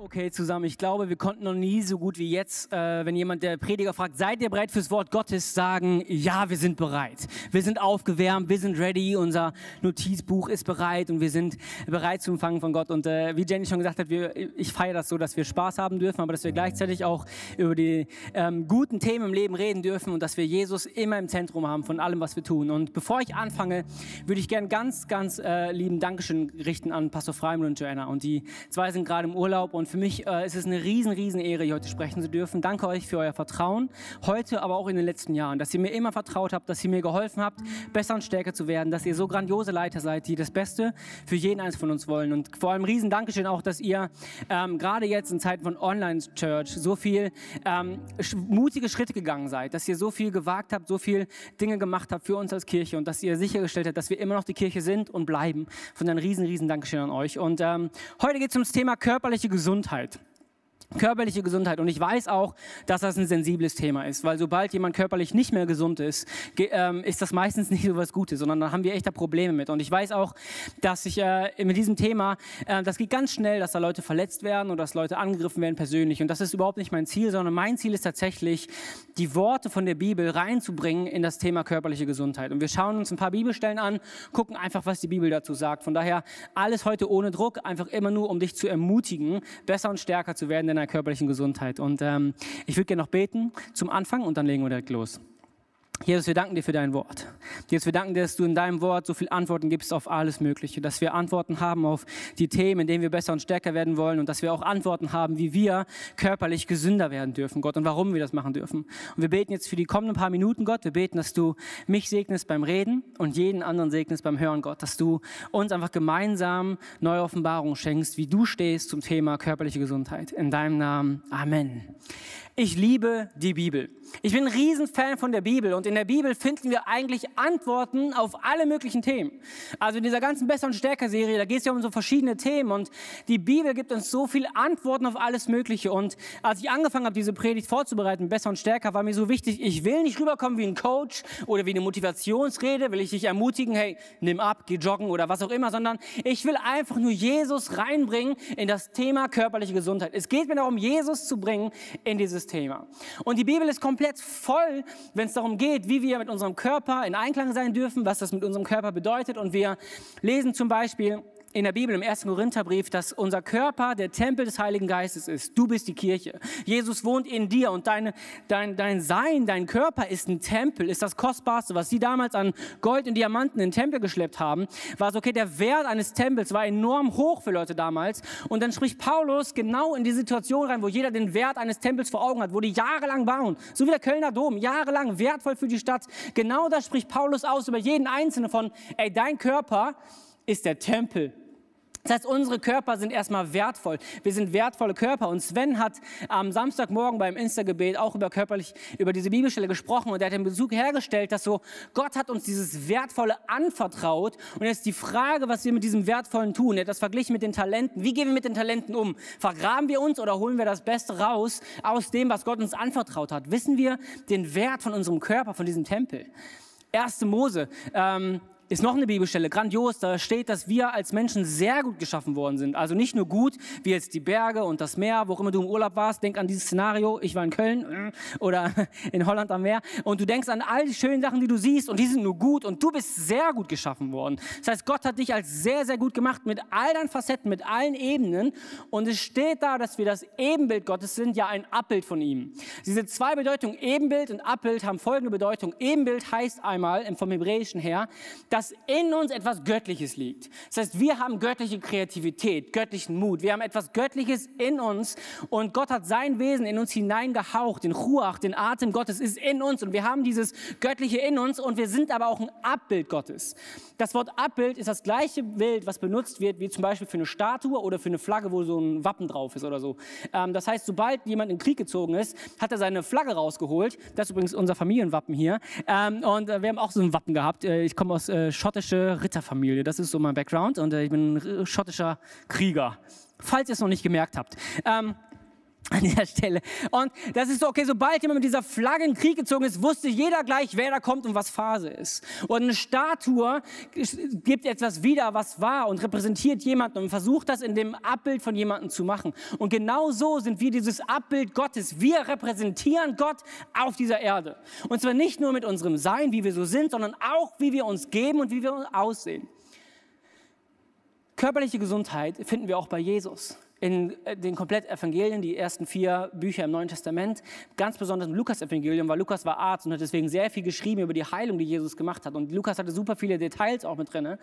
Okay, zusammen. Ich glaube, wir konnten noch nie so gut wie jetzt, äh, wenn jemand der Prediger fragt, seid ihr bereit fürs Wort Gottes, sagen, ja, wir sind bereit. Wir sind aufgewärmt, wir sind ready, unser Notizbuch ist bereit und wir sind bereit zu empfangen von Gott. Und äh, wie Jenny schon gesagt hat, wir, ich feiere das so, dass wir Spaß haben dürfen, aber dass wir gleichzeitig auch über die ähm, guten Themen im Leben reden dürfen und dass wir Jesus immer im Zentrum haben von allem, was wir tun. Und bevor ich anfange, würde ich gerne ganz, ganz äh, lieben Dankeschön richten an Pastor Freimund und Joanna. Und die zwei sind gerade im Urlaub und für mich äh, ist es eine riesen, riesen Ehre, hier heute sprechen zu dürfen. Danke euch für euer Vertrauen, heute, aber auch in den letzten Jahren, dass ihr mir immer vertraut habt, dass ihr mir geholfen habt, besser und stärker zu werden, dass ihr so grandiose Leiter seid, die das Beste für jeden eins von uns wollen. Und vor allem riesen Dankeschön auch, dass ihr ähm, gerade jetzt in Zeiten von Online-Church so viel ähm, mutige Schritte gegangen seid, dass ihr so viel gewagt habt, so viel Dinge gemacht habt für uns als Kirche und dass ihr sichergestellt habt, dass wir immer noch die Kirche sind und bleiben. Von daher riesen, riesen Dankeschön an euch. Und ähm, heute geht es ums Thema körperliche Gesundheit. Gesundheit. Körperliche Gesundheit. Und ich weiß auch, dass das ein sensibles Thema ist, weil sobald jemand körperlich nicht mehr gesund ist, ähm, ist das meistens nicht so was Gutes, sondern da haben wir echter Probleme mit. Und ich weiß auch, dass ich äh, mit diesem Thema, äh, das geht ganz schnell, dass da Leute verletzt werden oder dass Leute angegriffen werden persönlich. Und das ist überhaupt nicht mein Ziel, sondern mein Ziel ist tatsächlich, die Worte von der Bibel reinzubringen in das Thema körperliche Gesundheit. Und wir schauen uns ein paar Bibelstellen an, gucken einfach, was die Bibel dazu sagt. Von daher alles heute ohne Druck, einfach immer nur, um dich zu ermutigen, besser und stärker zu werden, denn deiner körperlichen Gesundheit. Und ähm, ich würde gerne noch beten zum Anfang und dann legen wir direkt los. Jesus, wir danken dir für dein Wort. Jesus, wir danken dir, dass du in deinem Wort so viele Antworten gibst auf alles Mögliche, dass wir Antworten haben auf die Themen, in denen wir besser und stärker werden wollen und dass wir auch Antworten haben, wie wir körperlich gesünder werden dürfen, Gott, und warum wir das machen dürfen. Und wir beten jetzt für die kommenden paar Minuten, Gott, wir beten, dass du mich segnest beim Reden und jeden anderen segnest beim Hören, Gott, dass du uns einfach gemeinsam neue Offenbarungen schenkst, wie du stehst zum Thema körperliche Gesundheit. In deinem Namen. Amen. Ich liebe die Bibel. Ich bin ein Riesenfan von der Bibel und in der Bibel finden wir eigentlich Antworten auf alle möglichen Themen. Also in dieser ganzen Besser und Stärker Serie, da geht es ja um so verschiedene Themen und die Bibel gibt uns so viele Antworten auf alles Mögliche. Und als ich angefangen habe, diese Predigt vorzubereiten, Besser und Stärker, war mir so wichtig, ich will nicht rüberkommen wie ein Coach oder wie eine Motivationsrede, will ich dich ermutigen, hey, nimm ab, geh joggen oder was auch immer, sondern ich will einfach nur Jesus reinbringen in das Thema körperliche Gesundheit. Es geht mir darum, Jesus zu bringen in dieses Thema. Und die Bibel ist komplett voll, wenn es darum geht, wie wir mit unserem Körper in Einklang sein dürfen, was das mit unserem Körper bedeutet. Und wir lesen zum Beispiel in der Bibel im ersten Korintherbrief, dass unser Körper der Tempel des Heiligen Geistes ist. Du bist die Kirche. Jesus wohnt in dir und deine, dein, dein Sein, dein Körper ist ein Tempel, ist das Kostbarste. Was sie damals an Gold und Diamanten in den Tempel geschleppt haben, war so, okay, der Wert eines Tempels war enorm hoch für Leute damals. Und dann spricht Paulus genau in die Situation rein, wo jeder den Wert eines Tempels vor Augen hat, wo die jahrelang bauen. So wie der Kölner Dom, jahrelang wertvoll für die Stadt. Genau das spricht Paulus aus über jeden Einzelnen von, ey, dein Körper ist der Tempel. Das heißt, unsere Körper sind erstmal wertvoll. Wir sind wertvolle Körper. Und Sven hat am Samstagmorgen beim Insta-Gebet auch über körperlich, über diese Bibelstelle gesprochen und er hat den Besuch hergestellt, dass so Gott hat uns dieses Wertvolle anvertraut. Und jetzt die Frage, was wir mit diesem Wertvollen tun. Er hat das verglichen mit den Talenten. Wie gehen wir mit den Talenten um? Vergraben wir uns oder holen wir das Beste raus aus dem, was Gott uns anvertraut hat? Wissen wir den Wert von unserem Körper, von diesem Tempel? Erste Mose. Ähm, ist noch eine Bibelstelle, grandios, da steht, dass wir als Menschen sehr gut geschaffen worden sind. Also nicht nur gut, wie jetzt die Berge und das Meer, wo auch immer du im Urlaub warst, denk an dieses Szenario, ich war in Köln äh, oder in Holland am Meer und du denkst an all die schönen Sachen, die du siehst und die sind nur gut und du bist sehr gut geschaffen worden. Das heißt, Gott hat dich als sehr, sehr gut gemacht mit all deinen Facetten, mit allen Ebenen und es steht da, dass wir das Ebenbild Gottes sind, ja ein Abbild von ihm. Diese zwei Bedeutungen, Ebenbild und Abbild, haben folgende Bedeutung. Ebenbild heißt einmal, vom Hebräischen her, dass dass in uns etwas Göttliches liegt. Das heißt, wir haben göttliche Kreativität, göttlichen Mut. Wir haben etwas Göttliches in uns und Gott hat sein Wesen in uns hineingehaucht. Den Ruach, den Atem Gottes ist in uns und wir haben dieses Göttliche in uns und wir sind aber auch ein Abbild Gottes. Das Wort Abbild ist das gleiche Bild, was benutzt wird, wie zum Beispiel für eine Statue oder für eine Flagge, wo so ein Wappen drauf ist oder so. Ähm, das heißt, sobald jemand in den Krieg gezogen ist, hat er seine Flagge rausgeholt. Das ist übrigens unser Familienwappen hier. Ähm, und äh, wir haben auch so ein Wappen gehabt. Äh, ich komme aus schottische Ritterfamilie. Das ist so mein Background und äh, ich bin ein schottischer Krieger. Falls ihr es noch nicht gemerkt habt. Ähm, an dieser Stelle. Und das ist so, okay, sobald jemand mit dieser Flagge in den Krieg gezogen ist, wusste jeder gleich, wer da kommt und was Phase ist. Und eine Statue gibt etwas wieder, was war und repräsentiert jemanden und versucht das in dem Abbild von jemandem zu machen. Und genau so sind wir dieses Abbild Gottes. Wir repräsentieren Gott auf dieser Erde. Und zwar nicht nur mit unserem Sein, wie wir so sind, sondern auch, wie wir uns geben und wie wir aussehen. Körperliche Gesundheit finden wir auch bei Jesus in äh, den kompletten Evangelien, die ersten vier Bücher im Neuen Testament, ganz besonders im Lukas-Evangelium, weil Lukas war Arzt und hat deswegen sehr viel geschrieben über die Heilung, die Jesus gemacht hat. Und Lukas hatte super viele Details auch mit drin.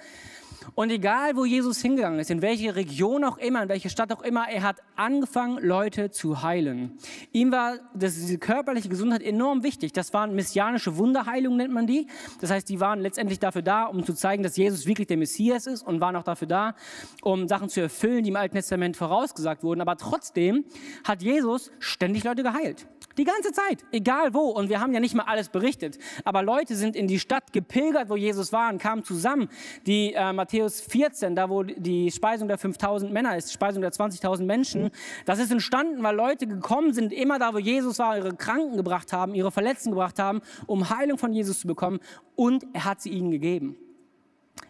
Und egal, wo Jesus hingegangen ist, in welche Region auch immer, in welche Stadt auch immer, er hat angefangen, Leute zu heilen. Ihm war diese körperliche Gesundheit enorm wichtig. Das waren messianische Wunderheilungen, nennt man die. Das heißt, die waren letztendlich dafür da, um zu zeigen, dass Jesus wirklich der Messias ist und waren auch dafür da, um Sachen zu erfüllen, die im Alten Testament vorausgesagt wurden. Aber trotzdem hat Jesus ständig Leute geheilt. Die ganze Zeit, egal wo. Und wir haben ja nicht mal alles berichtet. Aber Leute sind in die Stadt gepilgert, wo Jesus war und kamen zusammen. Die äh, Matthäus 14, da wo die Speisung der 5000 Männer ist, Speisung der 20.000 Menschen, das ist entstanden, weil Leute gekommen sind, immer da, wo Jesus war, ihre Kranken gebracht haben, ihre Verletzten gebracht haben, um Heilung von Jesus zu bekommen. Und er hat sie ihnen gegeben.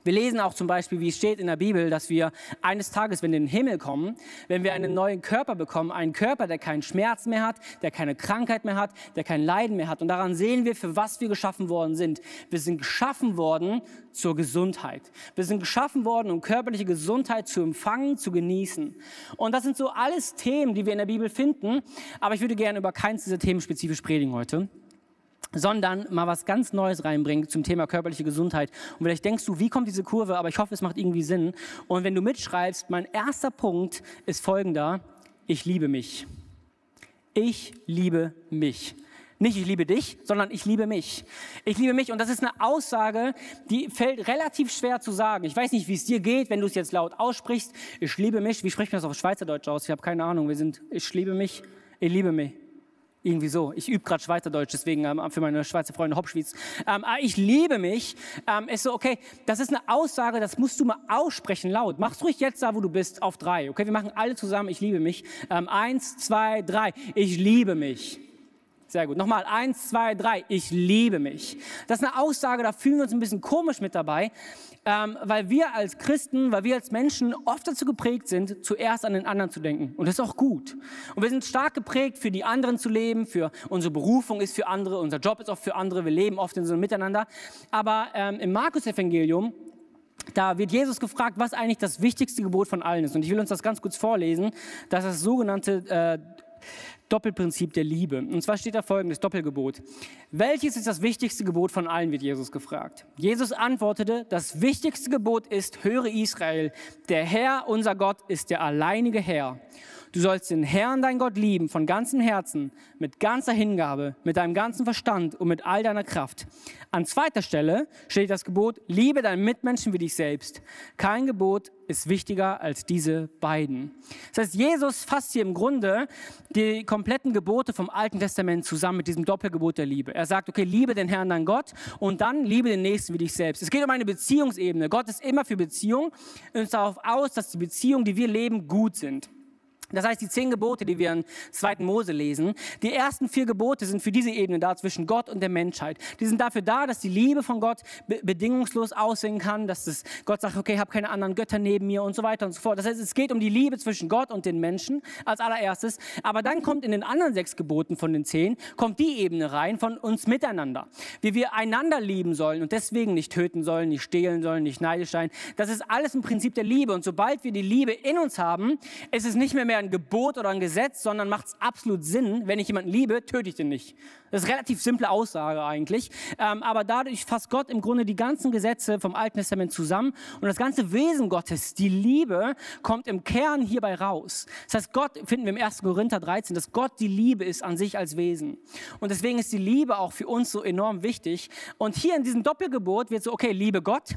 Wir lesen auch zum Beispiel, wie es steht in der Bibel, dass wir eines Tages, wenn wir in den Himmel kommen, wenn wir einen neuen Körper bekommen, einen Körper, der keinen Schmerz mehr hat, der keine Krankheit mehr hat, der kein Leiden mehr hat. Und daran sehen wir, für was wir geschaffen worden sind. Wir sind geschaffen worden zur Gesundheit. Wir sind geschaffen worden, um körperliche Gesundheit zu empfangen, zu genießen. Und das sind so alles Themen, die wir in der Bibel finden. Aber ich würde gerne über keins dieser Themen spezifisch predigen heute sondern mal was ganz Neues reinbringen zum Thema körperliche Gesundheit. Und vielleicht denkst du, wie kommt diese Kurve, aber ich hoffe, es macht irgendwie Sinn. Und wenn du mitschreibst, mein erster Punkt ist folgender, ich liebe mich. Ich liebe mich. Nicht ich liebe dich, sondern ich liebe mich. Ich liebe mich und das ist eine Aussage, die fällt relativ schwer zu sagen. Ich weiß nicht, wie es dir geht, wenn du es jetzt laut aussprichst. Ich liebe mich. Wie spricht man das auf Schweizerdeutsch aus? Ich habe keine Ahnung. Wir sind, ich liebe mich. Ich liebe mich. Irgendwie so. Ich übe gerade Schweizerdeutsch, deswegen ähm, für meine Schweizer Freunde Hauptschweiz. Ähm, ah, ich liebe mich. Ähm, ist so, okay, das ist eine Aussage, das musst du mal aussprechen laut. Mach's ruhig jetzt da, wo du bist, auf drei. Okay, wir machen alle zusammen, ich liebe mich. Ähm, eins, zwei, drei. Ich liebe mich. Sehr gut. Nochmal, eins, zwei, drei. Ich liebe mich. Das ist eine Aussage, da fühlen wir uns ein bisschen komisch mit dabei, ähm, weil wir als Christen, weil wir als Menschen oft dazu geprägt sind, zuerst an den anderen zu denken. Und das ist auch gut. Und wir sind stark geprägt, für die anderen zu leben, für unsere Berufung ist für andere, unser Job ist auch für andere, wir leben oft in so einem Miteinander. Aber ähm, im Markus-Evangelium da wird Jesus gefragt, was eigentlich das wichtigste Gebot von allen ist. Und ich will uns das ganz kurz vorlesen. Das ist das sogenannte äh, Doppelprinzip der Liebe. Und zwar steht da folgendes Doppelgebot. Welches ist das wichtigste Gebot von allen, wird Jesus gefragt. Jesus antwortete, das wichtigste Gebot ist, höre Israel, der Herr, unser Gott, ist der alleinige Herr. Du sollst den Herrn, dein Gott, lieben von ganzem Herzen, mit ganzer Hingabe, mit deinem ganzen Verstand und mit all deiner Kraft. An zweiter Stelle steht das Gebot, liebe deinen Mitmenschen wie dich selbst. Kein Gebot ist wichtiger als diese beiden. Das heißt, Jesus fasst hier im Grunde die kompletten Gebote vom Alten Testament zusammen mit diesem Doppelgebot der Liebe. Er sagt, okay, liebe den Herrn, dein Gott und dann liebe den Nächsten wie dich selbst. Es geht um eine Beziehungsebene. Gott ist immer für Beziehung und ist darauf aus, dass die Beziehungen, die wir leben, gut sind. Das heißt, die zehn Gebote, die wir in 2. Mose lesen, die ersten vier Gebote sind für diese Ebene da zwischen Gott und der Menschheit. Die sind dafür da, dass die Liebe von Gott be bedingungslos aussehen kann, dass das Gott sagt, okay, ich habe keine anderen Götter neben mir und so weiter und so fort. Das heißt, es geht um die Liebe zwischen Gott und den Menschen als allererstes. Aber dann kommt in den anderen sechs Geboten von den zehn, kommt die Ebene rein von uns miteinander. Wie wir einander lieben sollen und deswegen nicht töten sollen, nicht stehlen sollen, nicht neidisch sein. Das ist alles im Prinzip der Liebe. Und sobald wir die Liebe in uns haben, ist es nicht mehr mehr ein Gebot oder ein Gesetz, sondern macht es absolut Sinn, wenn ich jemanden liebe, töte ich den nicht. Das ist eine relativ simple Aussage eigentlich. Ähm, aber dadurch fasst Gott im Grunde die ganzen Gesetze vom Alten Testament zusammen und das ganze Wesen Gottes, die Liebe, kommt im Kern hierbei raus. Das heißt, Gott, finden wir im 1. Korinther 13, dass Gott die Liebe ist an sich als Wesen. Und deswegen ist die Liebe auch für uns so enorm wichtig. Und hier in diesem Doppelgebot wird so, okay, liebe Gott,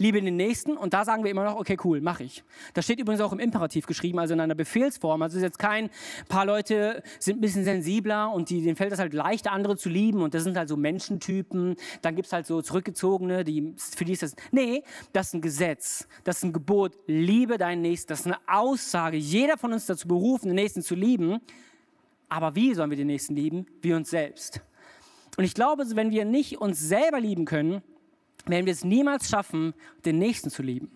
liebe den Nächsten und da sagen wir immer noch, okay, cool, mache ich. Das steht übrigens auch im Imperativ geschrieben, also in einer Befehlsform. Also ist jetzt kein, paar Leute sind ein bisschen sensibler und die, denen fällt es halt leichter, andere zu lieben und das sind halt so Menschentypen. Dann gibt es halt so Zurückgezogene, die, für die ist das, nee, das ist ein Gesetz, das ist ein Gebot, liebe deinen Nächsten, das ist eine Aussage. Jeder von uns dazu berufen, den Nächsten zu lieben. Aber wie sollen wir den Nächsten lieben? Wie uns selbst. Und ich glaube, wenn wir nicht uns selber lieben können, werden wir es niemals schaffen, den Nächsten zu lieben.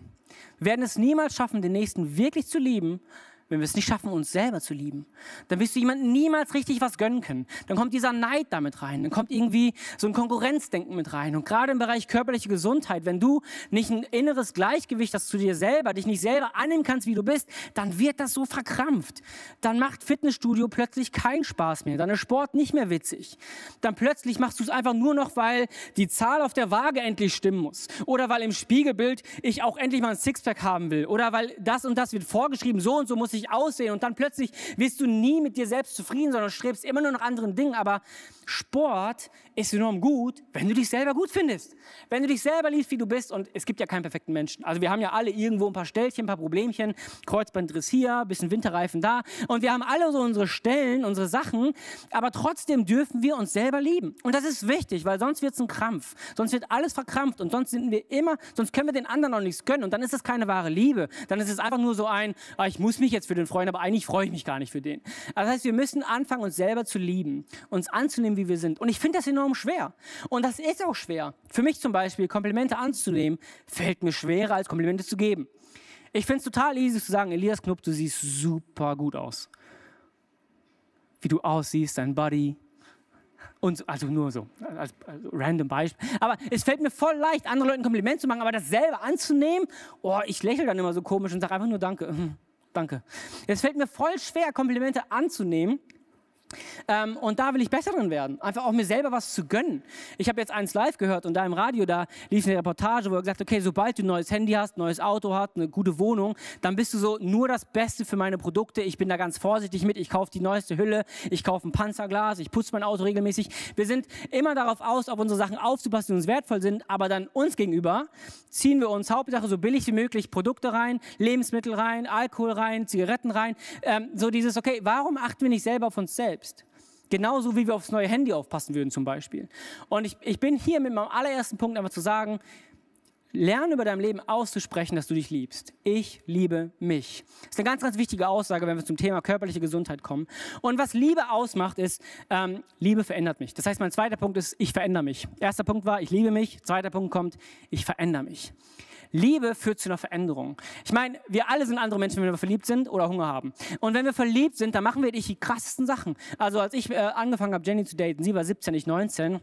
Wir werden es niemals schaffen, den Nächsten wirklich zu lieben, wenn wir es nicht schaffen, uns selber zu lieben, dann wirst du jemandem niemals richtig was gönnen können. Dann kommt dieser Neid damit rein, dann kommt irgendwie so ein Konkurrenzdenken mit rein. Und gerade im Bereich körperliche Gesundheit, wenn du nicht ein inneres Gleichgewicht hast zu dir selber, dich nicht selber annehmen kannst, wie du bist, dann wird das so verkrampft. Dann macht Fitnessstudio plötzlich keinen Spaß mehr, dann ist Sport nicht mehr witzig. Dann plötzlich machst du es einfach nur noch, weil die Zahl auf der Waage endlich stimmen muss. Oder weil im Spiegelbild ich auch endlich mal ein Sixpack haben will. Oder weil das und das wird vorgeschrieben, so und so muss ich aussehen und dann plötzlich wirst du nie mit dir selbst zufrieden, sondern strebst immer nur nach anderen Dingen. Aber Sport ist enorm gut, wenn du dich selber gut findest. Wenn du dich selber liebst, wie du bist. Und es gibt ja keinen perfekten Menschen. Also wir haben ja alle irgendwo ein paar Stellchen, ein paar Problemchen. Kreuzbandriss hier, bisschen Winterreifen da. Und wir haben alle so unsere Stellen, unsere Sachen. Aber trotzdem dürfen wir uns selber lieben. Und das ist wichtig, weil sonst wird es ein Krampf. Sonst wird alles verkrampft. Und sonst sind wir immer, sonst können wir den anderen auch nichts gönnen. Und dann ist es keine wahre Liebe. Dann ist es einfach nur so ein, ah, ich muss mich jetzt für den freuen, aber eigentlich freue ich mich gar nicht für den. Also das heißt, wir müssen anfangen, uns selber zu lieben. Uns anzunehmen, nehmen, wie wir sind. Und ich finde das enorm schwer. Und das ist auch schwer. Für mich zum Beispiel, Komplimente anzunehmen, fällt mir schwerer, als Komplimente zu geben. Ich finde es total easy zu sagen, Elias Knupp, du siehst super gut aus. Wie du aussiehst, dein Body. Und also nur so, als, als random Beispiel. Aber es fällt mir voll leicht, anderen Leuten Kompliment zu machen, aber das selber anzunehmen, oh, ich lächle dann immer so komisch und sage einfach nur Danke. Danke. Es fällt mir voll schwer, Komplimente anzunehmen ähm, und da will ich besser drin werden. Einfach auch mir selber was zu gönnen. Ich habe jetzt eins live gehört und da im Radio, da lief eine Reportage, wo er gesagt hat, okay, sobald du ein neues Handy hast, ein neues Auto hast, eine gute Wohnung, dann bist du so nur das Beste für meine Produkte. Ich bin da ganz vorsichtig mit. Ich kaufe die neueste Hülle, ich kaufe ein Panzerglas, ich putze mein Auto regelmäßig. Wir sind immer darauf aus, auf unsere Sachen aufzupassen, die uns wertvoll sind, aber dann uns gegenüber ziehen wir uns Hauptsache so billig wie möglich Produkte rein, Lebensmittel rein, Alkohol rein, Zigaretten rein. Ähm, so dieses, okay, warum achten wir nicht selber auf uns selbst? Selbst. Genauso wie wir aufs neue Handy aufpassen würden zum Beispiel. Und ich, ich bin hier mit meinem allerersten Punkt einfach zu sagen, lerne über dein Leben auszusprechen, dass du dich liebst. Ich liebe mich. Das ist eine ganz, ganz wichtige Aussage, wenn wir zum Thema körperliche Gesundheit kommen. Und was Liebe ausmacht, ist, ähm, Liebe verändert mich. Das heißt, mein zweiter Punkt ist, ich verändere mich. Erster Punkt war, ich liebe mich. Zweiter Punkt kommt, ich verändere mich. Liebe führt zu einer Veränderung. Ich meine, wir alle sind andere Menschen, wenn wir verliebt sind oder Hunger haben. Und wenn wir verliebt sind, dann machen wir die krassesten Sachen. Also als ich äh, angefangen habe, Jenny zu daten, sie war 17, ich 19,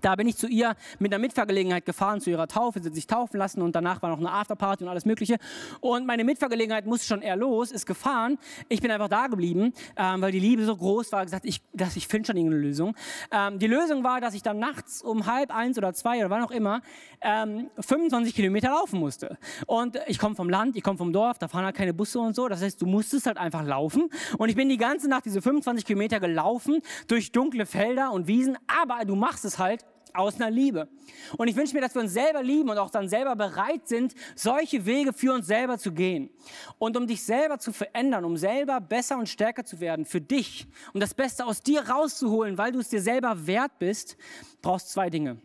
da bin ich zu ihr mit einer Mitfahrgelegenheit gefahren, zu ihrer Taufe, sie hat sich taufen lassen und danach war noch eine Afterparty und alles Mögliche. Und meine Mitfahrgelegenheit musste schon eher los, ist gefahren. Ich bin einfach da geblieben, ähm, weil die Liebe so groß war, gesagt, ich, ich finde schon irgendeine Lösung. Ähm, die Lösung war, dass ich dann nachts um halb eins oder zwei oder wann auch immer ähm, 25 Kilometer laufen musste. Und ich komme vom Land, ich komme vom Dorf, da fahren halt keine Busse und so. Das heißt, du musstest halt einfach laufen. Und ich bin die ganze Nacht diese 25 Kilometer gelaufen durch dunkle Felder und Wiesen, aber du machst es halt aus einer Liebe. Und ich wünsche mir, dass wir uns selber lieben und auch dann selber bereit sind, solche Wege für uns selber zu gehen. Und um dich selber zu verändern, um selber besser und stärker zu werden für dich, um das Beste aus dir rauszuholen, weil du es dir selber wert bist, brauchst zwei Dinge.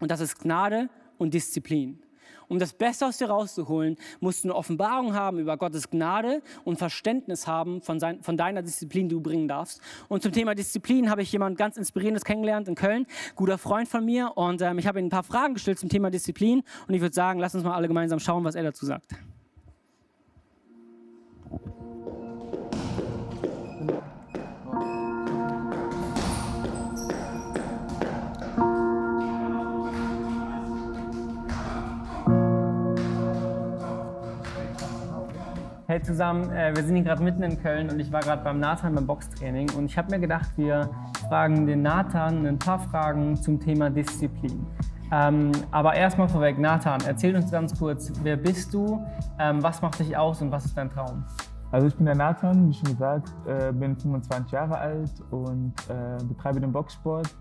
Und das ist Gnade und Disziplin. Um das Beste aus dir rauszuholen, musst du eine Offenbarung haben über Gottes Gnade und Verständnis haben von, sein, von deiner Disziplin, die du bringen darfst. Und zum Thema Disziplin habe ich jemand ganz Inspirierendes kennengelernt in Köln, guter Freund von mir. Und ähm, ich habe ihm ein paar Fragen gestellt zum Thema Disziplin. Und ich würde sagen, lass uns mal alle gemeinsam schauen, was er dazu sagt. Hey zusammen, äh, wir sind hier gerade mitten in Köln und ich war gerade beim Nathan beim Boxtraining und ich habe mir gedacht, wir fragen den Nathan ein paar Fragen zum Thema Disziplin. Ähm, aber erstmal vorweg, Nathan, erzähl uns ganz kurz, wer bist du, ähm, was macht dich aus und was ist dein Traum? Also ich bin der Nathan, wie schon gesagt, äh, bin 25 Jahre alt und äh, betreibe den Boxsport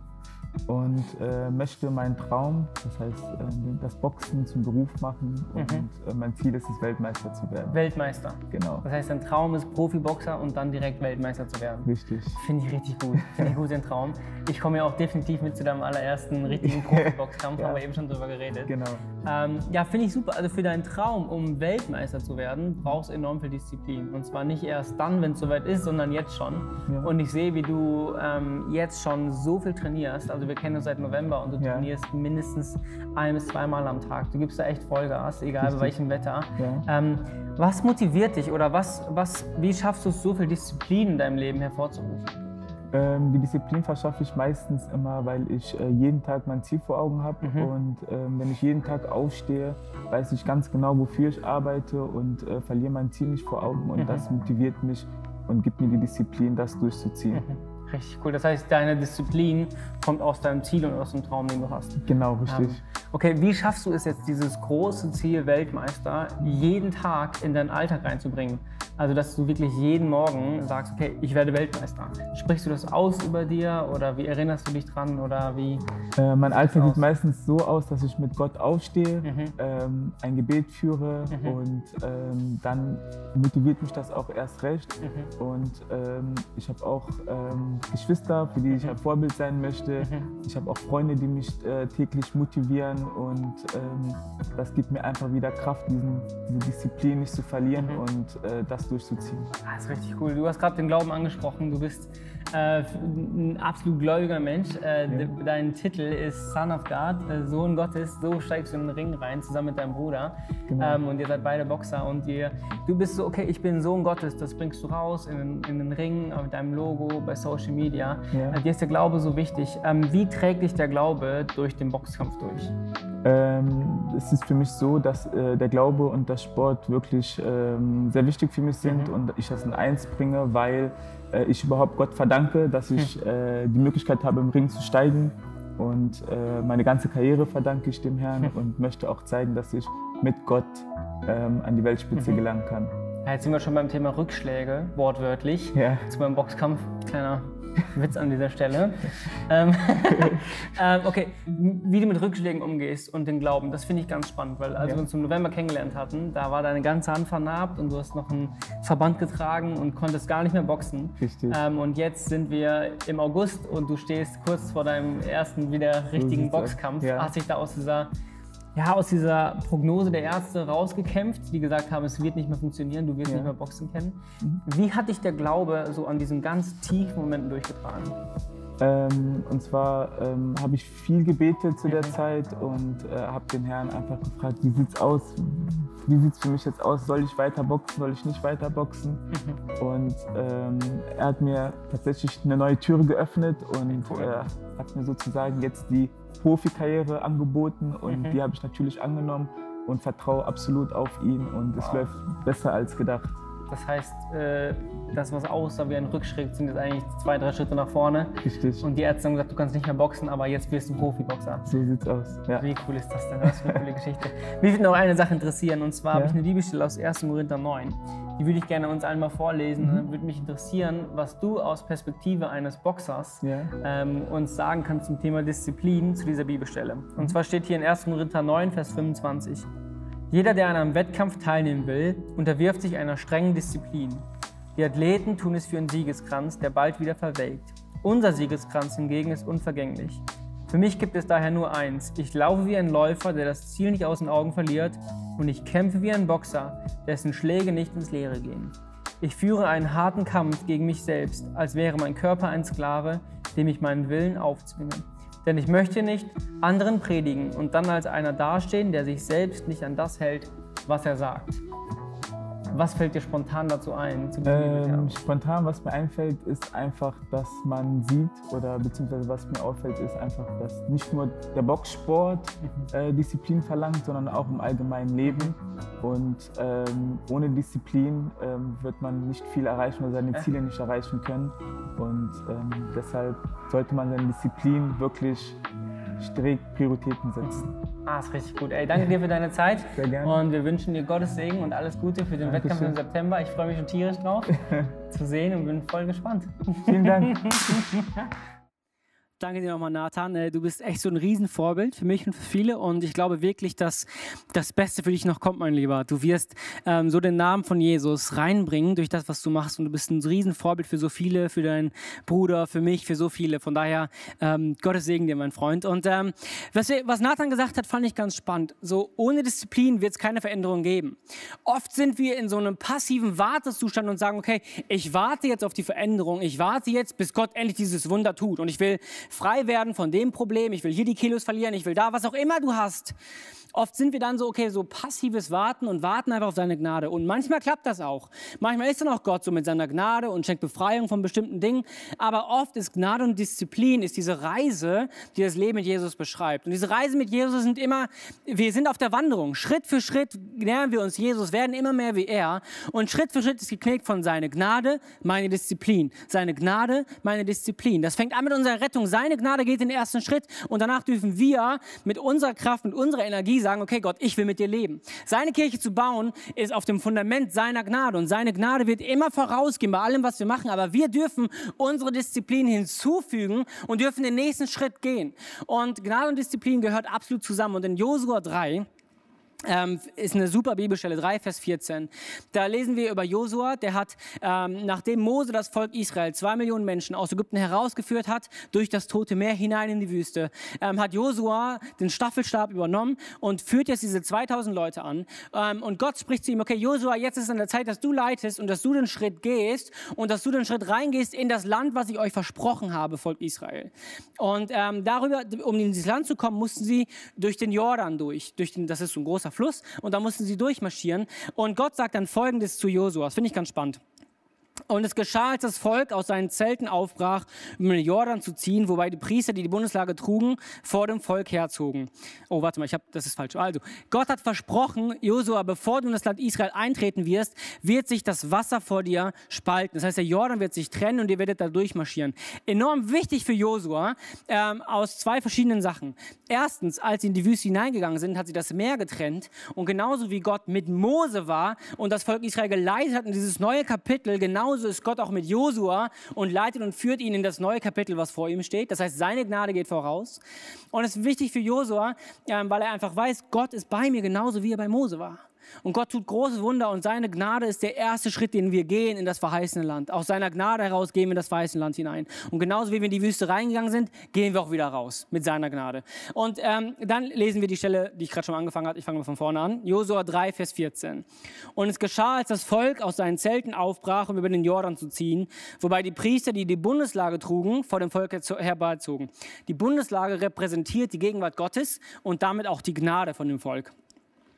und äh, möchte meinen Traum, das heißt äh, das Boxen zum Beruf machen und mhm. äh, mein Ziel ist es, Weltmeister zu werden. Weltmeister? Genau. Das heißt, dein Traum ist Profiboxer und dann direkt Weltmeister zu werden? Richtig. Finde ich richtig gut, finde ich gut den Traum. Ich komme ja auch definitiv mit zu deinem allerersten richtigen Profiboxkampf, ja. haben wir eben schon drüber geredet. Genau. Ähm, ja, finde ich super. Also für deinen Traum, um Weltmeister zu werden, brauchst du enorm viel Disziplin. Und zwar nicht erst dann, wenn es soweit ist, sondern jetzt schon. Ja. Und ich sehe, wie du ähm, jetzt schon so viel trainierst. Also wir kennen uns seit November und du ja. trainierst mindestens ein bis zweimal am Tag. Du gibst da echt Vollgas, egal Richtig. bei welchem Wetter. Ja. Ähm, was motiviert dich oder was, was, wie schaffst du es, so viel Disziplin in deinem Leben hervorzurufen? Ähm, die Disziplin verschaffe ich meistens immer, weil ich äh, jeden Tag mein Ziel vor Augen habe. Mhm. Und ähm, wenn ich jeden Tag aufstehe, weiß ich ganz genau, wofür ich arbeite und äh, verliere mein Ziel nicht vor Augen. Und mhm. das motiviert mich und gibt mir die Disziplin, das durchzuziehen. Mhm. Richtig cool. Das heißt, deine Disziplin kommt aus deinem Ziel und aus dem Traum, den du hast. Genau, richtig. Ähm, okay, wie schaffst du es jetzt, dieses große Ziel Weltmeister jeden Tag in deinen Alltag reinzubringen? Also, dass du wirklich jeden Morgen sagst, okay, ich werde Weltmeister. Sprichst du das aus über dir oder wie erinnerst du dich dran oder wie? Äh, mein Alltag sieht meistens so aus, dass ich mit Gott aufstehe, mhm. ähm, ein Gebet führe mhm. und ähm, dann motiviert mich das auch erst recht. Mhm. Und ähm, ich habe auch ähm, Geschwister, für die ich ein. Vorbild sein möchte. Mhm. Ich habe auch Freunde, die mich äh, täglich motivieren und ähm, das gibt mir einfach wieder Kraft, diesen, diese Disziplin nicht zu verlieren mhm. und äh, das durchzuziehen. Das ist richtig cool. Du hast gerade den Glauben angesprochen. Du bist äh, ein absolut gläubiger Mensch. Äh, ja. Dein Titel ist Son of God, äh, Sohn Gottes. So steigst du in den Ring rein, zusammen mit deinem Bruder. Genau. Ähm, und ihr seid beide Boxer. Und ihr, du bist so, okay, ich bin Sohn Gottes. Das bringst du raus in, in den Ring mit deinem Logo bei Social Media. Ja. Äh, dir ist der Glaube so wichtig. Ähm, wie trägt dich der Glaube durch den Boxkampf durch? Ähm, es ist für mich so, dass äh, der Glaube und der Sport wirklich ähm, sehr wichtig für mich sind mhm. und ich das in eins bringe, weil äh, ich überhaupt Gott verdanke, dass ich hm. äh, die Möglichkeit habe, im Ring zu steigen. Und äh, meine ganze Karriere verdanke ich dem Herrn hm. und möchte auch zeigen, dass ich mit Gott ähm, an die Weltspitze mhm. gelangen kann. Ja, jetzt sind wir schon beim Thema Rückschläge, wortwörtlich. Ja. Zu meinem Boxkampf, kleiner Witz an dieser Stelle. ähm, ähm, okay, wie du mit Rückschlägen umgehst und den Glauben, das finde ich ganz spannend, weil als ja. wir uns im November kennengelernt hatten, da war deine ganze Hand vernarbt und du hast noch einen Verband getragen und konntest gar nicht mehr boxen. Richtig. Ähm, und jetzt sind wir im August und du stehst kurz vor deinem ersten wieder richtigen Boxkampf. Ja. Hast dich da aus dieser ja, aus dieser Prognose der Ärzte rausgekämpft, die gesagt haben, es wird nicht mehr funktionieren, du wirst ja. nicht mehr Boxen kennen. Mhm. Wie hat dich der Glaube so an diesen ganz tiefen Momenten durchgetragen? Ähm, und zwar ähm, habe ich viel gebetet zu der. Zeit und äh, habe den Herrn einfach gefragt, wie sieht's aus? Wie sieht's für mich jetzt aus? Soll ich weiter boxen? Soll ich nicht weiter boxen? Mhm. Und ähm, er hat mir tatsächlich eine neue Tür geöffnet und cool. äh, hat mir sozusagen jetzt die Profikarriere angeboten und mhm. die habe ich natürlich angenommen und vertraue absolut auf ihn und wow. es läuft besser als gedacht. Das heißt, äh, das, was aussah wie ein Rückschritt, sind jetzt eigentlich zwei, drei Schritte nach vorne. Richtig. Und die Ärzte haben gesagt, du kannst nicht mehr boxen, aber jetzt wirst du Profiboxer. So sieht's aus. Ja. Wie cool ist das denn? Das ist eine coole Geschichte. Mich würde noch eine Sache interessieren, und zwar ja. habe ich eine Bibelstelle aus 1. Korinther 9. Die würde ich gerne uns allen mal vorlesen. Mhm. Dann würde mich interessieren, was du aus Perspektive eines Boxers ja. ähm, uns sagen kannst zum Thema Disziplin zu dieser Bibelstelle. Und mhm. zwar steht hier in 1. Korinther 9, Vers 25. Jeder, der an einem Wettkampf teilnehmen will, unterwirft sich einer strengen Disziplin. Die Athleten tun es für einen Siegeskranz, der bald wieder verwelkt. Unser Siegeskranz hingegen ist unvergänglich. Für mich gibt es daher nur eins. Ich laufe wie ein Läufer, der das Ziel nicht aus den Augen verliert, und ich kämpfe wie ein Boxer, dessen Schläge nicht ins Leere gehen. Ich führe einen harten Kampf gegen mich selbst, als wäre mein Körper ein Sklave, dem ich meinen Willen aufzwinge. Denn ich möchte nicht anderen predigen und dann als einer dastehen, der sich selbst nicht an das hält, was er sagt. Was fällt dir spontan dazu ein? Ähm, spontan, was mir einfällt, ist einfach, dass man sieht oder beziehungsweise was mir auffällt, ist einfach, dass nicht nur der Boxsport mhm. äh, Disziplin verlangt, sondern auch im allgemeinen Leben. Und ähm, ohne Disziplin ähm, wird man nicht viel erreichen oder seine Ziele nicht erreichen können. Und ähm, deshalb sollte man seine Disziplin wirklich strikt Prioritäten setzen. Ah, ist richtig gut. Ey, danke dir für deine Zeit. Sehr gerne. Und wir wünschen dir Gottes Segen und alles Gute für den Dankeschön. Wettkampf im September. Ich freue mich schon tierisch drauf zu sehen und bin voll gespannt. Vielen Dank. Danke dir nochmal, Nathan. Äh, du bist echt so ein Riesenvorbild für mich und für viele. Und ich glaube wirklich, dass das Beste für dich noch kommt, mein Lieber. Du wirst ähm, so den Namen von Jesus reinbringen durch das, was du machst. Und du bist ein Riesenvorbild für so viele, für deinen Bruder, für mich, für so viele. Von daher, ähm, Gottes Segen dir, mein Freund. Und ähm, was, wir, was Nathan gesagt hat, fand ich ganz spannend. So, ohne Disziplin wird es keine Veränderung geben. Oft sind wir in so einem passiven Wartezustand und sagen, okay, ich warte jetzt auf die Veränderung. Ich warte jetzt, bis Gott endlich dieses Wunder tut. Und ich will frei werden von dem Problem, ich will hier die Kilos verlieren, ich will da, was auch immer du hast. Oft sind wir dann so, okay, so passives Warten und warten einfach auf seine Gnade. Und manchmal klappt das auch. Manchmal ist dann auch Gott so mit seiner Gnade und schenkt Befreiung von bestimmten Dingen. Aber oft ist Gnade und Disziplin, ist diese Reise, die das Leben mit Jesus beschreibt. Und diese Reise mit Jesus sind immer, wir sind auf der Wanderung. Schritt für Schritt nähern wir uns Jesus, werden immer mehr wie er. Und Schritt für Schritt ist geknickt von seine Gnade, meine Disziplin. Seine Gnade, meine Disziplin. Das fängt an mit unserer Rettung. Seine Gnade geht den ersten Schritt. Und danach dürfen wir mit unserer Kraft, mit unserer Energie sagen, okay Gott, ich will mit dir leben. Seine Kirche zu bauen ist auf dem Fundament seiner Gnade und seine Gnade wird immer vorausgehen bei allem, was wir machen, aber wir dürfen unsere Disziplin hinzufügen und dürfen den nächsten Schritt gehen. Und Gnade und Disziplin gehört absolut zusammen und in Josua 3 ähm, ist eine super Bibelstelle, 3, Vers 14. Da lesen wir über Josua, der hat, ähm, nachdem Mose das Volk Israel, zwei Millionen Menschen aus Ägypten herausgeführt hat, durch das Tote Meer hinein in die Wüste, ähm, hat Josua den Staffelstab übernommen und führt jetzt diese 2000 Leute an. Ähm, und Gott spricht zu ihm, okay, Josua, jetzt ist an der Zeit, dass du leitest und dass du den Schritt gehst und dass du den Schritt reingehst in das Land, was ich euch versprochen habe, Volk Israel. Und ähm, darüber, um in dieses Land zu kommen, mussten sie durch den Jordan durch. durch den, das ist so ein großer großer Fluss und da mussten sie durchmarschieren. Und Gott sagt dann Folgendes zu Josua, das finde ich ganz spannend. Und es geschah, als das Volk aus seinen Zelten aufbrach, um den Jordan zu ziehen, wobei die Priester, die die Bundeslage trugen, vor dem Volk herzogen. Oh, warte mal, ich hab, das ist falsch. Also, Gott hat versprochen, Josua, bevor du in das Land Israel eintreten wirst, wird sich das Wasser vor dir spalten. Das heißt, der Jordan wird sich trennen und ihr werdet da durchmarschieren. Enorm wichtig für Josua ähm, aus zwei verschiedenen Sachen. Erstens, als sie in die Wüste hineingegangen sind, hat sie das Meer getrennt und genauso wie Gott mit Mose war und das Volk Israel geleitet hat in dieses neue Kapitel, genau genauso ist Gott auch mit Josua und leitet und führt ihn in das neue Kapitel, was vor ihm steht. Das heißt, seine Gnade geht voraus. Und es ist wichtig für Josua, ähm, weil er einfach weiß, Gott ist bei mir genauso, wie er bei Mose war. Und Gott tut große Wunder und seine Gnade ist der erste Schritt, den wir gehen in das verheißene Land. Aus seiner Gnade heraus gehen wir in das verheißene Land hinein. Und genauso wie wir in die Wüste reingegangen sind, gehen wir auch wieder raus mit seiner Gnade. Und ähm, dann lesen wir die Stelle, die ich gerade schon angefangen habe. Ich fange mal von vorne an. Josua 3, Vers 14. Und es geschah, als das Volk aus seinen Zelten aufbrach, um über den Jordan zu ziehen, wobei die Priester, die die Bundeslage trugen, vor dem Volk herbeizogen. Die Bundeslage repräsentiert die Gegenwart Gottes und damit auch die Gnade von dem Volk.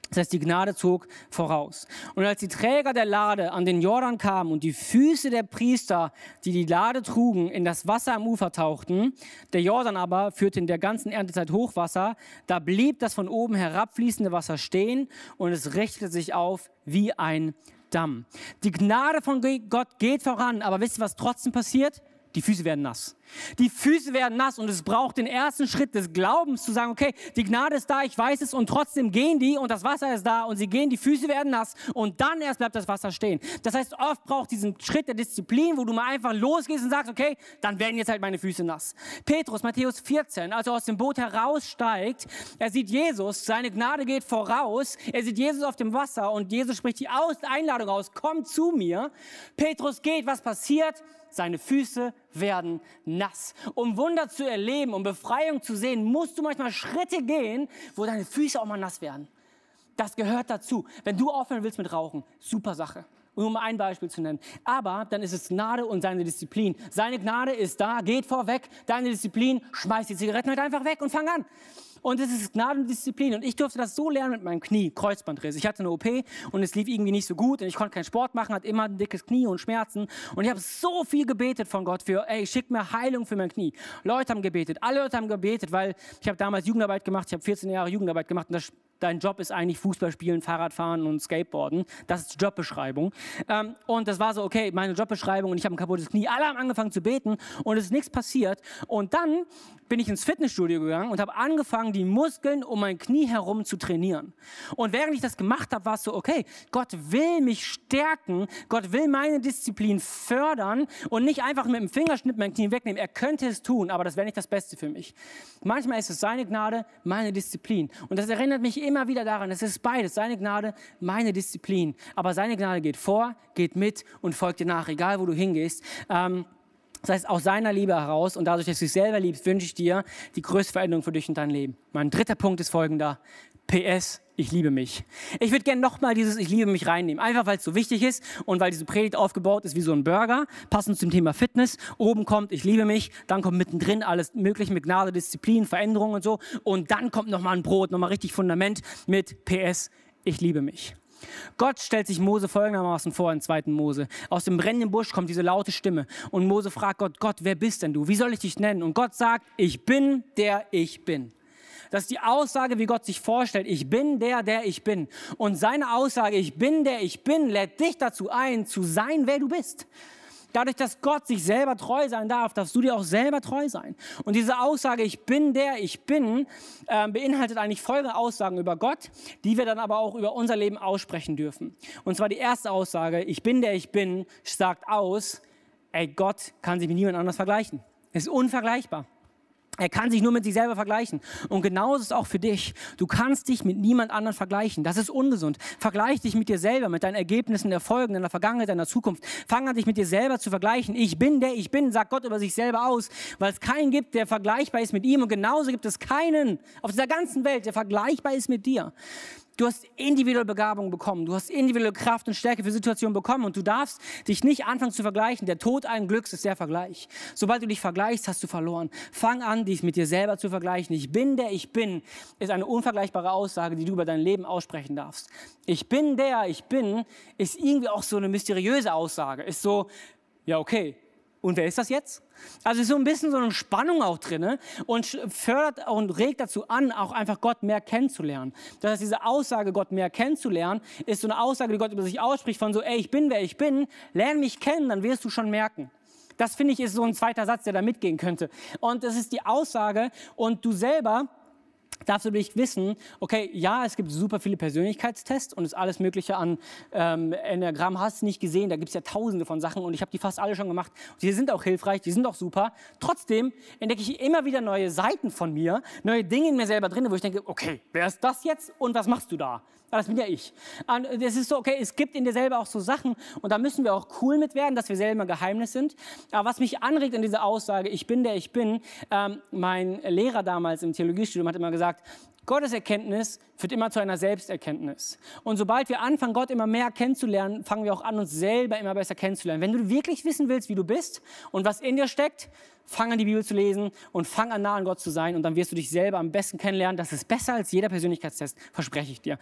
Das heißt, die Gnade zog voraus. Und als die Träger der Lade an den Jordan kamen und die Füße der Priester, die die Lade trugen, in das Wasser am Ufer tauchten, der Jordan aber führte in der ganzen Erntezeit Hochwasser, da blieb das von oben herabfließende Wasser stehen und es richtete sich auf wie ein Damm. Die Gnade von Gott geht voran, aber wisst ihr, was trotzdem passiert? Die Füße werden nass. Die Füße werden nass und es braucht den ersten Schritt des Glaubens zu sagen, okay, die Gnade ist da, ich weiß es und trotzdem gehen die und das Wasser ist da und sie gehen, die Füße werden nass und dann erst bleibt das Wasser stehen. Das heißt, oft braucht diesen Schritt der Disziplin, wo du mal einfach losgehst und sagst, okay, dann werden jetzt halt meine Füße nass. Petrus, Matthäus 14, als er aus dem Boot heraussteigt, er sieht Jesus, seine Gnade geht voraus, er sieht Jesus auf dem Wasser und Jesus spricht die Einladung aus, komm zu mir. Petrus geht, was passiert? seine Füße werden nass. Um Wunder zu erleben, um Befreiung zu sehen, musst du manchmal Schritte gehen, wo deine Füße auch mal nass werden. Das gehört dazu. Wenn du aufhören willst mit Rauchen, super Sache. Um ein Beispiel zu nennen. Aber dann ist es Gnade und seine Disziplin. Seine Gnade ist da, geht vorweg. Deine Disziplin, schmeiß die Zigaretten halt einfach weg und fang an. Und es ist Gnade und. Und ich durfte das so lernen mit meinem Knie, Kreuzbandriss. Ich hatte eine OP und es lief irgendwie nicht so gut und ich konnte keinen Sport machen, hatte immer ein dickes Knie und Schmerzen. Und ich habe so viel gebetet von Gott für, ey, schick mir Heilung für mein Knie. Leute haben gebetet, alle Leute haben gebetet, weil ich habe damals Jugendarbeit gemacht, ich habe 14 Jahre Jugendarbeit gemacht und das dein Job ist eigentlich Fußball spielen, Fahrrad fahren und Skateboarden. Das ist die Jobbeschreibung. Ähm, und das war so, okay, meine Jobbeschreibung und ich habe ein kaputtes Knie. Alle haben angefangen zu beten und es ist nichts passiert. Und dann bin ich ins Fitnessstudio gegangen und habe angefangen, die Muskeln um mein Knie herum zu trainieren. Und während ich das gemacht habe, war es so, okay, Gott will mich stärken, Gott will meine Disziplin fördern und nicht einfach mit dem Fingerschnitt mein Knie wegnehmen. Er könnte es tun, aber das wäre nicht das Beste für mich. Manchmal ist es seine Gnade, meine Disziplin. Und das erinnert mich immer wieder daran, es ist beides, seine Gnade, meine Disziplin. Aber seine Gnade geht vor, geht mit und folgt dir nach, egal wo du hingehst. Ähm, das heißt, aus seiner Liebe heraus und dadurch, dass du dich selber liebst, wünsche ich dir die größte Veränderung für dich und dein Leben. Mein dritter Punkt ist folgender. PS, ich liebe mich. Ich würde gerne nochmal dieses Ich liebe mich reinnehmen, einfach weil es so wichtig ist und weil diese Predigt aufgebaut ist wie so ein Burger, passend zum Thema Fitness. Oben kommt Ich liebe mich, dann kommt mittendrin alles Mögliche mit Gnade, Disziplin, Veränderung und so. Und dann kommt nochmal ein Brot, nochmal richtig Fundament mit PS, ich liebe mich. Gott stellt sich Mose folgendermaßen vor in 2. Mose. Aus dem brennenden Busch kommt diese laute Stimme und Mose fragt Gott, Gott, wer bist denn du? Wie soll ich dich nennen? Und Gott sagt, ich bin der ich bin. Das ist die Aussage, wie Gott sich vorstellt. Ich bin der, der ich bin. Und seine Aussage, ich bin der ich bin, lädt dich dazu ein, zu sein, wer du bist. Dadurch, dass Gott sich selber treu sein darf, darfst du dir auch selber treu sein. Und diese Aussage, ich bin der, ich bin, äh, beinhaltet eigentlich folgende Aussagen über Gott, die wir dann aber auch über unser Leben aussprechen dürfen. Und zwar die erste Aussage, ich bin der, ich bin, sagt aus, ey, Gott kann sich mit niemand anders vergleichen. Es ist unvergleichbar. Er kann sich nur mit sich selber vergleichen. Und genauso ist es auch für dich. Du kannst dich mit niemand anderem vergleichen. Das ist ungesund. Vergleich dich mit dir selber, mit deinen Ergebnissen, Erfolgen, deiner Vergangenheit, deiner Zukunft. Fang an, dich mit dir selber zu vergleichen. Ich bin der ich bin, sagt Gott über sich selber aus, weil es keinen gibt, der vergleichbar ist mit ihm. Und genauso gibt es keinen auf dieser ganzen Welt, der vergleichbar ist mit dir. Du hast individuelle Begabung bekommen. Du hast individuelle Kraft und Stärke für Situationen bekommen. Und du darfst dich nicht anfangen zu vergleichen. Der Tod allen Glücks ist der Vergleich. Sobald du dich vergleichst, hast du verloren. Fang an, dich mit dir selber zu vergleichen. Ich bin der ich bin, ist eine unvergleichbare Aussage, die du über dein Leben aussprechen darfst. Ich bin der ich bin, ist irgendwie auch so eine mysteriöse Aussage. Ist so, ja, okay, und wer ist das jetzt? Also ist so ein bisschen so eine Spannung auch drin und fördert und regt dazu an, auch einfach Gott mehr kennenzulernen. Das heißt, diese Aussage, Gott mehr kennenzulernen, ist so eine Aussage, die Gott über sich ausspricht, von so, ey, ich bin, wer ich bin, lerne mich kennen, dann wirst du schon merken. Das finde ich ist so ein zweiter Satz, der da mitgehen könnte. Und das ist die Aussage und du selber darfst du nicht wissen, okay, ja, es gibt super viele Persönlichkeitstests und es alles Mögliche an ähm, Enneagramm hast du nicht gesehen, da gibt es ja tausende von Sachen und ich habe die fast alle schon gemacht. Die sind auch hilfreich, die sind auch super. Trotzdem entdecke ich immer wieder neue Seiten von mir, neue Dinge in mir selber drin, wo ich denke, okay, wer ist das jetzt und was machst du da? Das bin ja ich. Und es ist so, okay, es gibt in dir selber auch so Sachen und da müssen wir auch cool mit werden, dass wir selber Geheimnis sind. Aber was mich anregt in dieser Aussage, ich bin der ich bin, ähm, mein Lehrer damals im Theologiestudium hat immer gesagt, Gottes Erkenntnis führt immer zu einer Selbsterkenntnis. Und sobald wir anfangen, Gott immer mehr kennenzulernen, fangen wir auch an, uns selber immer besser kennenzulernen. Wenn du wirklich wissen willst, wie du bist und was in dir steckt, fang an, die Bibel zu lesen und fang an, nah an Gott zu sein und dann wirst du dich selber am besten kennenlernen. Das ist besser als jeder Persönlichkeitstest, verspreche ich dir.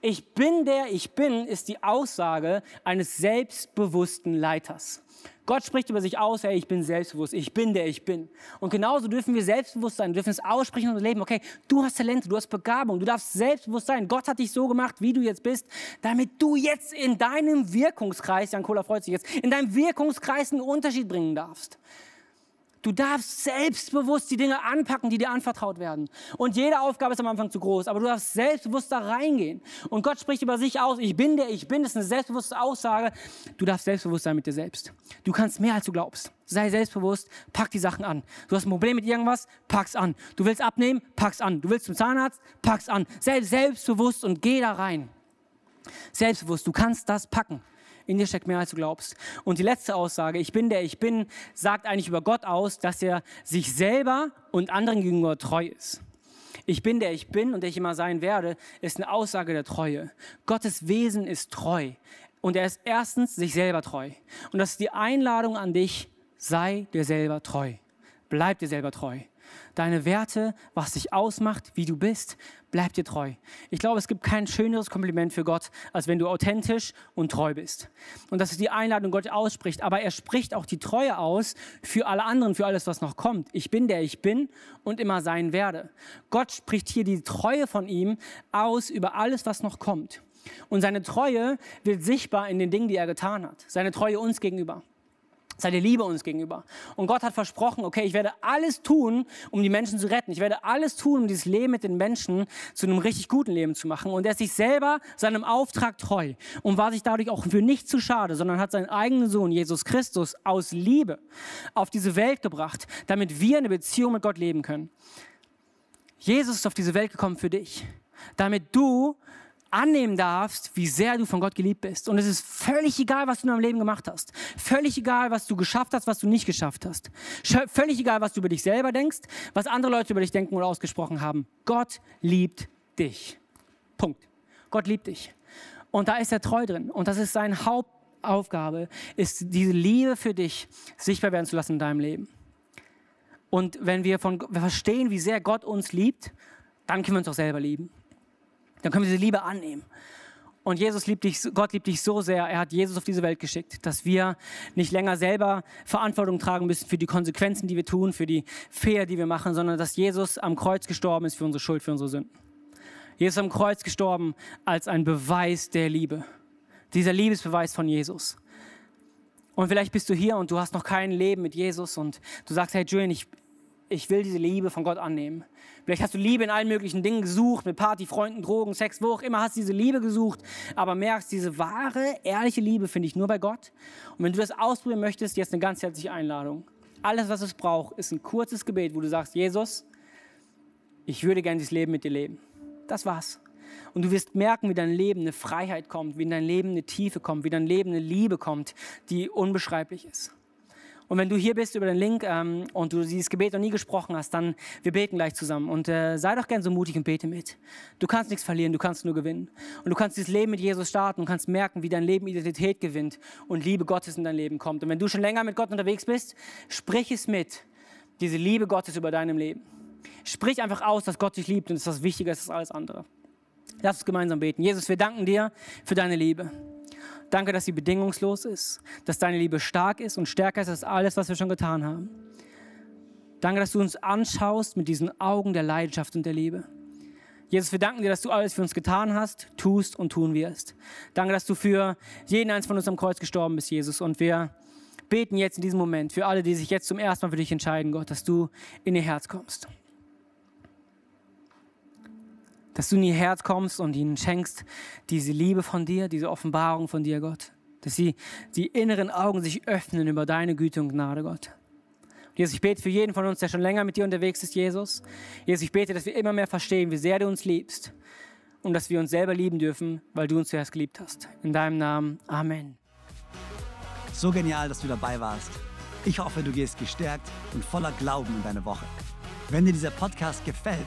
Ich bin der ich bin, ist die Aussage eines selbstbewussten Leiters. Gott spricht über sich aus, hey, ich bin selbstbewusst, ich bin der ich bin. Und genauso dürfen wir selbstbewusst sein, dürfen es aussprechen und leben. Okay, du hast Talente, du hast Begabung, du darfst selbstbewusst sein. Gott hat dich so gemacht, wie du jetzt bist, damit du jetzt in deinem Wirkungskreis, Jan Kohler freut sich jetzt, in deinem Wirkungskreis einen Unterschied bringen darfst. Du darfst selbstbewusst die Dinge anpacken, die dir anvertraut werden. Und jede Aufgabe ist am Anfang zu groß, aber du darfst selbstbewusst da reingehen. Und Gott spricht über sich aus, ich bin der ich bin, das ist eine selbstbewusste Aussage. Du darfst selbstbewusst sein mit dir selbst. Du kannst mehr, als du glaubst. Sei selbstbewusst, pack die Sachen an. Du hast ein Problem mit irgendwas, pack's an. Du willst abnehmen, pack's an. Du willst zum Zahnarzt, pack's an. Sei selbstbewusst und geh da rein. Selbstbewusst, du kannst das packen. In dir steckt mehr, als du glaubst. Und die letzte Aussage, ich bin der ich bin, sagt eigentlich über Gott aus, dass er sich selber und anderen gegenüber treu ist. Ich bin der ich bin und der ich immer sein werde, ist eine Aussage der Treue. Gottes Wesen ist treu. Und er ist erstens sich selber treu. Und das ist die Einladung an dich, sei dir selber treu. Bleib dir selber treu. Deine Werte, was dich ausmacht, wie du bist, bleib dir treu. Ich glaube, es gibt kein schöneres Kompliment für Gott, als wenn du authentisch und treu bist. Und das ist die Einladung, Gott ausspricht. Aber er spricht auch die Treue aus für alle anderen, für alles, was noch kommt. Ich bin der ich bin und immer sein werde. Gott spricht hier die Treue von ihm aus über alles, was noch kommt. Und seine Treue wird sichtbar in den Dingen, die er getan hat. Seine Treue uns gegenüber seine Liebe uns gegenüber. Und Gott hat versprochen, okay, ich werde alles tun, um die Menschen zu retten. Ich werde alles tun, um dieses Leben mit den Menschen zu einem richtig guten Leben zu machen. Und er ist sich selber seinem Auftrag treu und war sich dadurch auch für nichts zu schade, sondern hat seinen eigenen Sohn, Jesus Christus, aus Liebe auf diese Welt gebracht, damit wir eine Beziehung mit Gott leben können. Jesus ist auf diese Welt gekommen für dich, damit du annehmen darfst, wie sehr du von Gott geliebt bist. Und es ist völlig egal, was du in deinem Leben gemacht hast. Völlig egal, was du geschafft hast, was du nicht geschafft hast. Völlig egal, was du über dich selber denkst, was andere Leute über dich denken oder ausgesprochen haben. Gott liebt dich. Punkt. Gott liebt dich. Und da ist er treu drin. Und das ist seine Hauptaufgabe, ist diese Liebe für dich sichtbar werden zu lassen in deinem Leben. Und wenn wir, von, verstehen, wie sehr Gott uns liebt, dann können wir uns auch selber lieben. Dann können wir diese Liebe annehmen. Und Jesus liebt dich, Gott liebt dich so sehr, er hat Jesus auf diese Welt geschickt, dass wir nicht länger selber Verantwortung tragen müssen für die Konsequenzen, die wir tun, für die Fehler, die wir machen, sondern dass Jesus am Kreuz gestorben ist für unsere Schuld, für unsere Sünden. Jesus am Kreuz gestorben als ein Beweis der Liebe. Dieser Liebesbeweis von Jesus. Und vielleicht bist du hier und du hast noch kein Leben mit Jesus und du sagst, hey Julian, ich, ich will diese Liebe von Gott annehmen. Vielleicht hast du Liebe in allen möglichen Dingen gesucht, mit Party, Freunden, Drogen, Sex, wo auch immer hast du diese Liebe gesucht, aber merkst, diese wahre, ehrliche Liebe finde ich nur bei Gott. Und wenn du das ausprobieren möchtest, jetzt eine ganz herzliche Einladung. Alles, was es braucht, ist ein kurzes Gebet, wo du sagst, Jesus, ich würde gerne dieses Leben mit dir leben. Das war's. Und du wirst merken, wie dein Leben eine Freiheit kommt, wie in dein Leben eine Tiefe kommt, wie dein Leben eine Liebe kommt, die unbeschreiblich ist. Und wenn du hier bist über den Link ähm, und du dieses Gebet noch nie gesprochen hast, dann wir beten gleich zusammen. Und äh, sei doch gern so mutig und bete mit. Du kannst nichts verlieren, du kannst nur gewinnen. Und du kannst dieses Leben mit Jesus starten und kannst merken, wie dein Leben Identität gewinnt und Liebe Gottes in dein Leben kommt. Und wenn du schon länger mit Gott unterwegs bist, sprich es mit. Diese Liebe Gottes über deinem Leben. Sprich einfach aus, dass Gott dich liebt und dass das wichtiger ist als alles andere. Lass uns gemeinsam beten. Jesus, wir danken dir für deine Liebe. Danke, dass sie bedingungslos ist, dass deine Liebe stark ist und stärker ist als alles, was wir schon getan haben. Danke, dass du uns anschaust mit diesen Augen der Leidenschaft und der Liebe. Jesus, wir danken dir, dass du alles für uns getan hast, tust und tun wirst. Danke, dass du für jeden eins von uns am Kreuz gestorben bist, Jesus. Und wir beten jetzt in diesem Moment für alle, die sich jetzt zum ersten Mal für dich entscheiden, Gott, dass du in ihr Herz kommst dass du in ihr Herz kommst und ihnen schenkst diese Liebe von dir, diese Offenbarung von dir, Gott. Dass sie die inneren Augen sich öffnen über deine Güte und Gnade, Gott. Und Jesus, ich bete für jeden von uns, der schon länger mit dir unterwegs ist, Jesus. Jesus, ich bete, dass wir immer mehr verstehen, wie sehr du uns liebst und dass wir uns selber lieben dürfen, weil du uns zuerst geliebt hast. In deinem Namen. Amen. So genial, dass du dabei warst. Ich hoffe, du gehst gestärkt und voller Glauben in deine Woche. Wenn dir dieser Podcast gefällt,